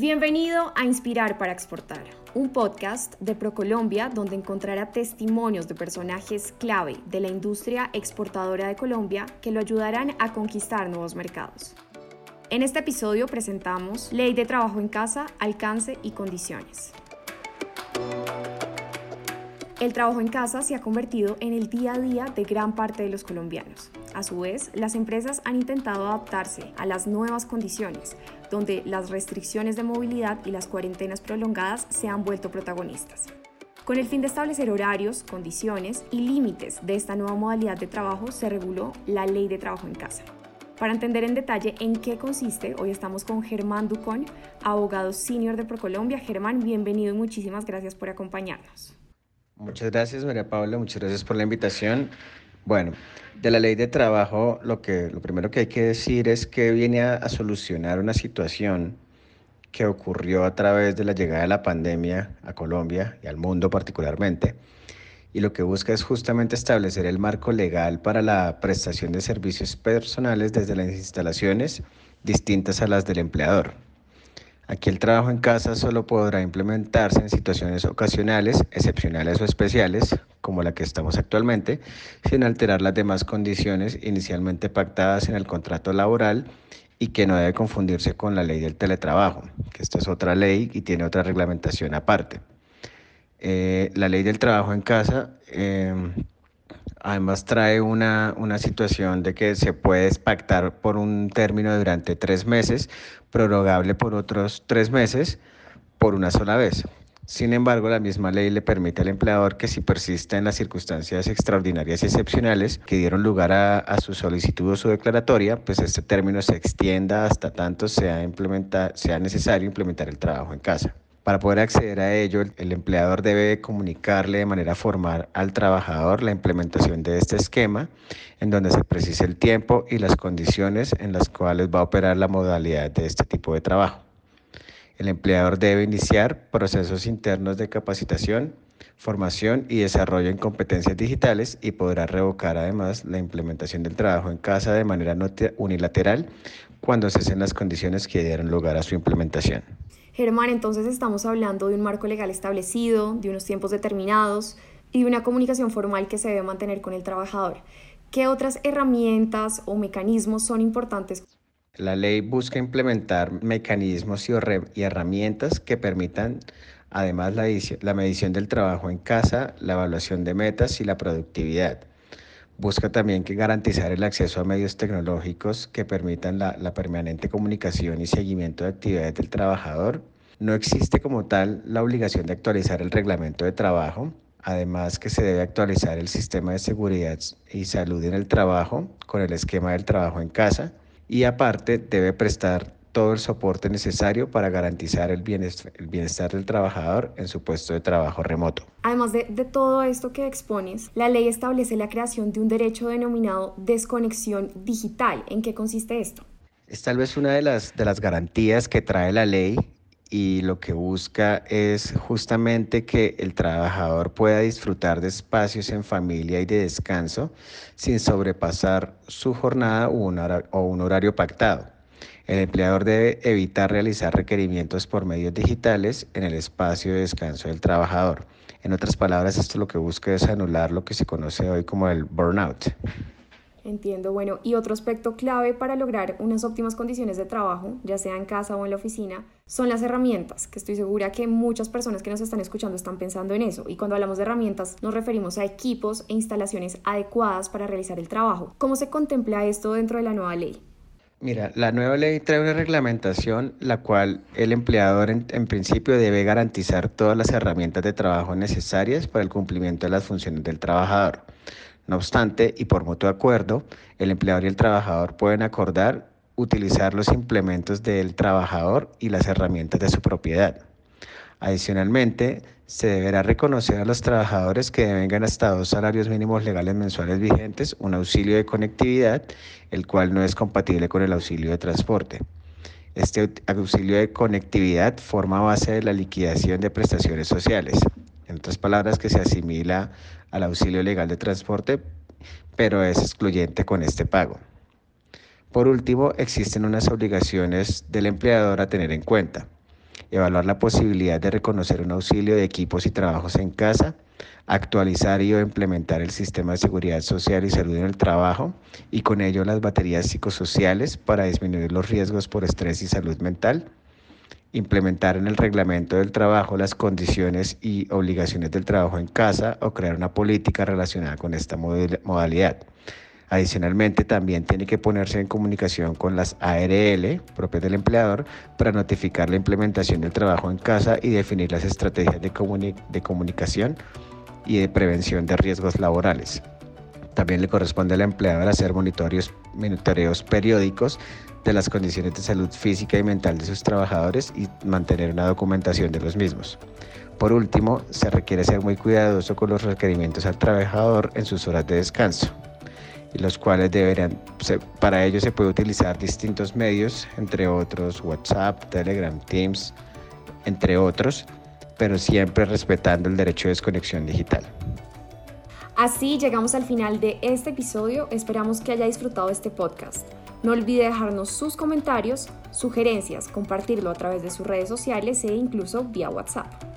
Bienvenido a Inspirar para Exportar, un podcast de ProColombia donde encontrará testimonios de personajes clave de la industria exportadora de Colombia que lo ayudarán a conquistar nuevos mercados. En este episodio presentamos Ley de Trabajo en Casa, Alcance y Condiciones. El trabajo en casa se ha convertido en el día a día de gran parte de los colombianos. A su vez, las empresas han intentado adaptarse a las nuevas condiciones, donde las restricciones de movilidad y las cuarentenas prolongadas se han vuelto protagonistas. Con el fin de establecer horarios, condiciones y límites de esta nueva modalidad de trabajo, se reguló la Ley de Trabajo en Casa. Para entender en detalle en qué consiste, hoy estamos con Germán Ducón, abogado senior de ProColombia. Germán, bienvenido y muchísimas gracias por acompañarnos. Muchas gracias, María Paula. Muchas gracias por la invitación. Bueno, de la ley de trabajo, lo, que, lo primero que hay que decir es que viene a, a solucionar una situación que ocurrió a través de la llegada de la pandemia a Colombia y al mundo particularmente. Y lo que busca es justamente establecer el marco legal para la prestación de servicios personales desde las instalaciones distintas a las del empleador. Aquí el trabajo en casa solo podrá implementarse en situaciones ocasionales, excepcionales o especiales, como la que estamos actualmente, sin alterar las demás condiciones inicialmente pactadas en el contrato laboral y que no debe confundirse con la ley del teletrabajo, que esta es otra ley y tiene otra reglamentación aparte. Eh, la ley del trabajo en casa eh, Además trae una, una, situación de que se puede pactar por un término durante tres meses, prorrogable por otros tres meses, por una sola vez. Sin embargo, la misma ley le permite al empleador que si persiste en las circunstancias extraordinarias y excepcionales que dieron lugar a, a su solicitud o su declaratoria, pues este término se extienda hasta tanto sea necesario implementar el trabajo en casa. Para poder acceder a ello, el empleador debe comunicarle de manera formal al trabajador la implementación de este esquema, en donde se precise el tiempo y las condiciones en las cuales va a operar la modalidad de este tipo de trabajo. El empleador debe iniciar procesos internos de capacitación, formación y desarrollo en competencias digitales y podrá revocar además la implementación del trabajo en casa de manera unilateral cuando cesen las condiciones que dieron lugar a su implementación. Germán, entonces estamos hablando de un marco legal establecido, de unos tiempos determinados y de una comunicación formal que se debe mantener con el trabajador. ¿Qué otras herramientas o mecanismos son importantes? La ley busca implementar mecanismos y, herramientas que permitan además la, medición del trabajo en casa, la evaluación de metas y la productividad. Busca también que garantizar el acceso a medios tecnológicos que permitan la, la, permanente comunicación y seguimiento de actividades del trabajador. No existe como tal la obligación de actualizar el reglamento de trabajo, además que se debe actualizar el sistema de seguridad y salud en el trabajo con el esquema del trabajo en casa y aparte debe prestar todo el soporte necesario para garantizar el bienestar, del trabajador en su puesto de trabajo remoto. Además de, de, todo esto que expones, la ley establece la creación de un derecho denominado desconexión digital. ¿En qué consiste esto? Es tal vez una de las, de las garantías que trae la ley y lo que busca es justamente que el trabajador pueda disfrutar de espacios en familia y de descanso sin sobrepasar su jornada o un horario pactado. El empleador debe evitar realizar requerimientos por medios digitales en el espacio de descanso del trabajador. En otras palabras, esto lo que busca es anular lo que se conoce hoy como el burnout. Entiendo, bueno, y otro aspecto clave para lograr unas óptimas condiciones de trabajo, ya sea en casa o en la oficina, son las herramientas, que estoy segura que muchas personas que nos están escuchando están pensando en eso. Y cuando hablamos de herramientas nos referimos a equipos e instalaciones adecuadas para realizar el trabajo. ¿Cómo se contempla esto dentro de la nueva ley? Mira, la nueva ley trae una reglamentación la cual el empleador en, principio debe garantizar todas las herramientas de trabajo necesarias para el cumplimiento de las funciones del trabajador. No obstante, y por mutuo acuerdo, el empleador y el trabajador pueden acordar utilizar los implementos del trabajador y las herramientas de su propiedad. Adicionalmente, se deberá reconocer a los trabajadores que devengan hasta dos salarios mínimos legales mensuales vigentes un auxilio de conectividad, el cual no es compatible con el auxilio de transporte. Este auxilio de conectividad forma base de la liquidación de prestaciones sociales. En otras palabras, que se asimila al auxilio legal de transporte, pero es excluyente con este pago. Por último, existen unas obligaciones del empleador a tener en cuenta. evaluar la posibilidad de reconocer un auxilio de equipos y trabajos en casa, actualizar y o implementar el sistema de seguridad social y salud en el trabajo y con ello las baterías psicosociales para disminuir los riesgos por estrés y salud mental, implementar en el reglamento del trabajo las condiciones y obligaciones del trabajo en casa o crear una política relacionada con esta modalidad. Adicionalmente, también tiene que ponerse en comunicación con las ARL propias del empleador para notificar la implementación del trabajo en casa y definir las estrategias de, de comunicación y de prevención de riesgos laborales. También le corresponde al empleador hacer monitoreos, monitoreos periódicos de las condiciones de salud física y mental de sus trabajadores y mantener una documentación de los mismos. Por último, se requiere ser muy cuidadoso con los requerimientos al trabajador en sus horas de descanso y los cuales deberán, para ello se puede utilizar distintos medios, entre otros WhatsApp, Telegram, Teams, entre otros, pero siempre respetando el derecho de desconexión digital. Así llegamos al final de este episodio, esperamos que haya disfrutado este podcast. No olvide dejarnos sus comentarios, sugerencias, compartirlo a través de sus redes sociales e incluso vía WhatsApp.